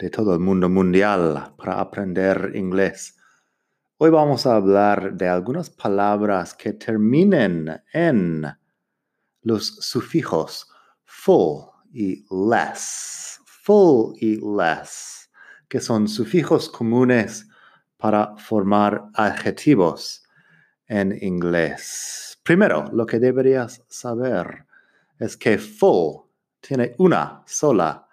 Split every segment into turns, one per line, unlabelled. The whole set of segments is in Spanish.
de todo el mundo mundial para aprender inglés. Hoy vamos a hablar de algunas palabras que terminen en los sufijos full y less. Full y less, que son sufijos comunes para formar adjetivos en inglés. Primero, lo que deberías saber es que full tiene una sola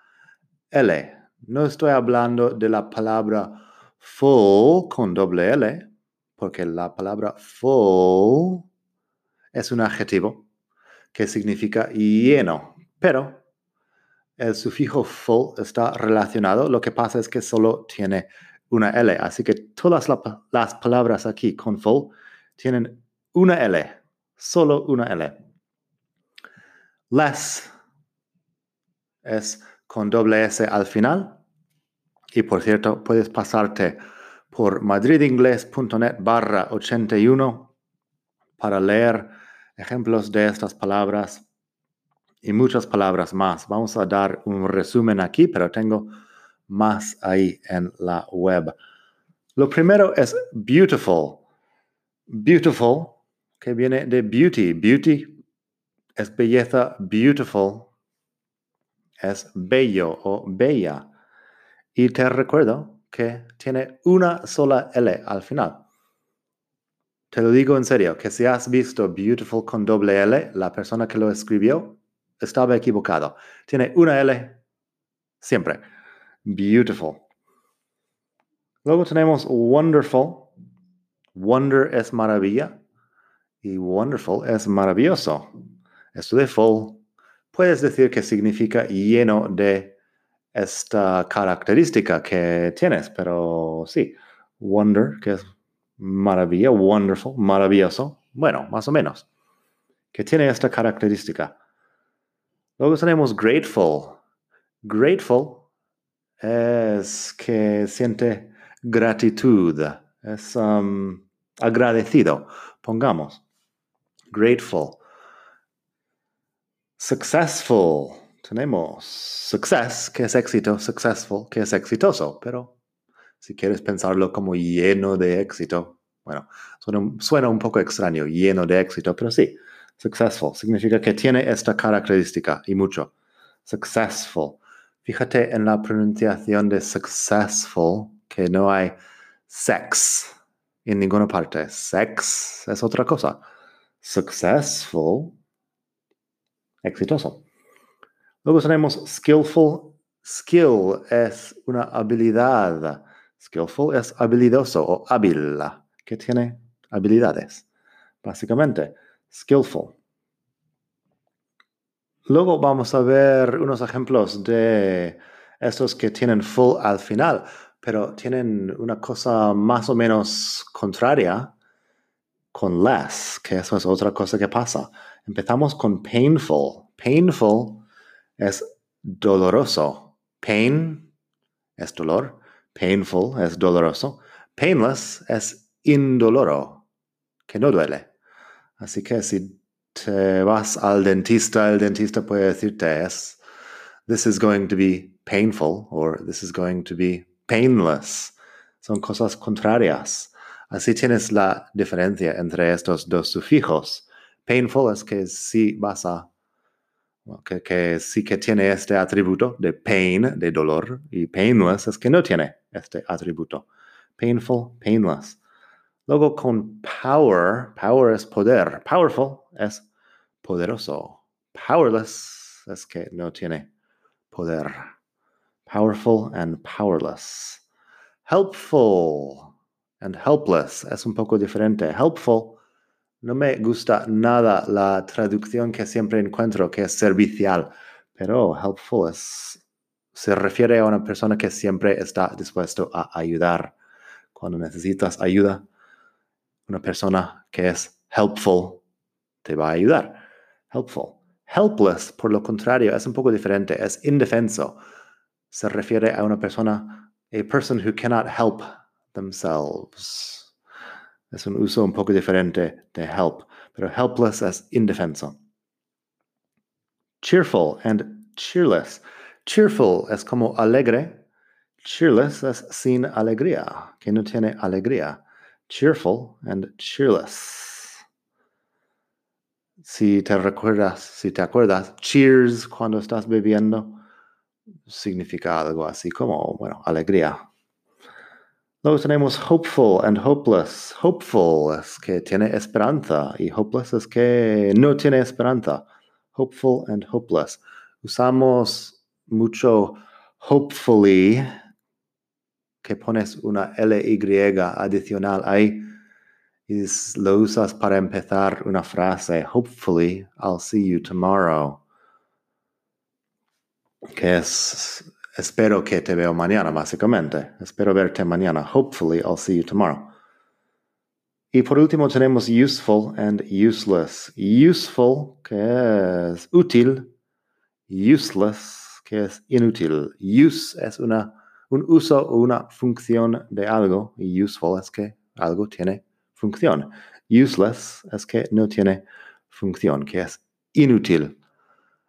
L no estoy hablando de la palabra full con doble L, porque la palabra full es un adjetivo que significa lleno, pero el sufijo full está relacionado. Lo que pasa es que solo tiene una L, así que todas las palabras aquí con full tienen una L, solo una L. Less es con doble S al final y por cierto, puedes pasarte por madridingles.net barra 81 para leer ejemplos de estas palabras y muchas palabras más. Vamos a dar un resumen aquí, pero tengo más ahí en la web. Lo primero es beautiful. Beautiful, que viene de beauty. Beauty es belleza. Beautiful es bello o bella. Y te recuerdo que tiene una sola L al final. Te lo digo en serio, que si has visto Beautiful con doble L, la persona que lo escribió estaba equivocado. Tiene una L siempre. Beautiful. Luego tenemos wonderful. Wonder es maravilla y wonderful es maravilloso. Esto de full puedes decir que significa lleno de esta característica que tienes, pero sí, wonder, que es maravilla, wonderful, maravilloso, bueno, más o menos, que tiene esta característica. Luego tenemos grateful. Grateful es que siente gratitud, es um, agradecido, pongamos. Grateful. Successful tenemos success, que es éxito, successful, que es exitoso, pero si quieres pensarlo como lleno de éxito, bueno, suena, un poco extraño, lleno de éxito, pero sí, successful significa que tiene esta característica y mucho. Successful. Fíjate en la pronunciación de successful que no hay sex en ninguna parte. Sex es otra cosa. Successful, exitoso. Luego tenemos skillful. Skill es una habilidad. Skillful es habilidoso o hábil, que tiene habilidades. Básicamente, skillful. Luego vamos a ver unos ejemplos de estos que tienen full al final, pero tienen una cosa más o menos contraria con less, que eso es otra cosa que pasa. Empezamos con painful. Painful es doloroso. Pain es dolor. Painful es doloroso. Painless es indoloro, que no duele. Así que si te vas al dentista, el dentista puede decirte es, this is going to be painful or this is going to be painless. Son cosas contrarias. Así tienes la diferencia entre estos dos sufijos. Painful es que si vas a que, sí que tiene este atributo de pain, de dolor, y painless es que no tiene este atributo. Painful, painless. Luego con power, power es poder, powerful es poderoso. Powerless es que no tiene poder. Powerful and powerless. Helpful and helpless es un poco diferente. Helpful no me gusta nada la traducción que siempre encuentro, que es servicial, pero helpful es se refiere a una persona que siempre está dispuesto a ayudar. Cuando necesitas ayuda, una persona que es helpful te va a ayudar. Helpful. Helpless, por lo contrario, es un poco diferente, es indefenso. Se refiere a una persona, a person who cannot help themselves. Es un uso un poco diferente de help, pero helpless es indefenso. Cheerful and cheerless. Cheerful es como alegre. Cheerless es sin alegría, que no tiene alegría. Cheerful and cheerless si te recuerdas, si te acuerdas, cheers cuando estás bebiendo significa algo así como, bueno, alegría. Luego tenemos hopeful and hopeless. Hopeful es que tiene esperanza y hopeless es que no tiene esperanza. Hopeful and hopeless. Usamos mucho hopefully que pones una LY adicional ahí y lo usas para empezar una frase. Hopefully, I'll see you tomorrow. Que es, espero que te veo mañana, básicamente. Espero verte mañana. Hopefully, I'll see you tomorrow. Y por último tenemos useful and useless. Useful, que es útil. Useless, que es inútil. Use es una, un uso o una función de algo. Y useful es que algo tiene función. Useless es que no tiene función, que es inútil.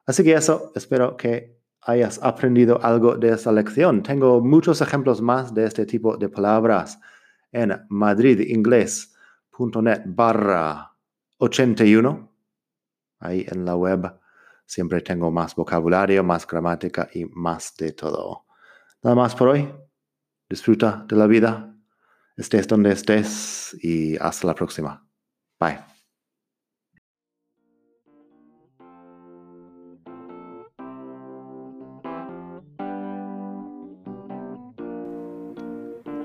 Así que eso, espero que hayas aprendido algo de esta lección. Tengo muchos ejemplos más de este tipo de palabras en madridingles.net barra 81. Ahí en la web siempre tengo más vocabulario, más gramática y más de todo. Nada más por hoy. Disfruta de la vida estés donde estés y hasta la próxima. Bye.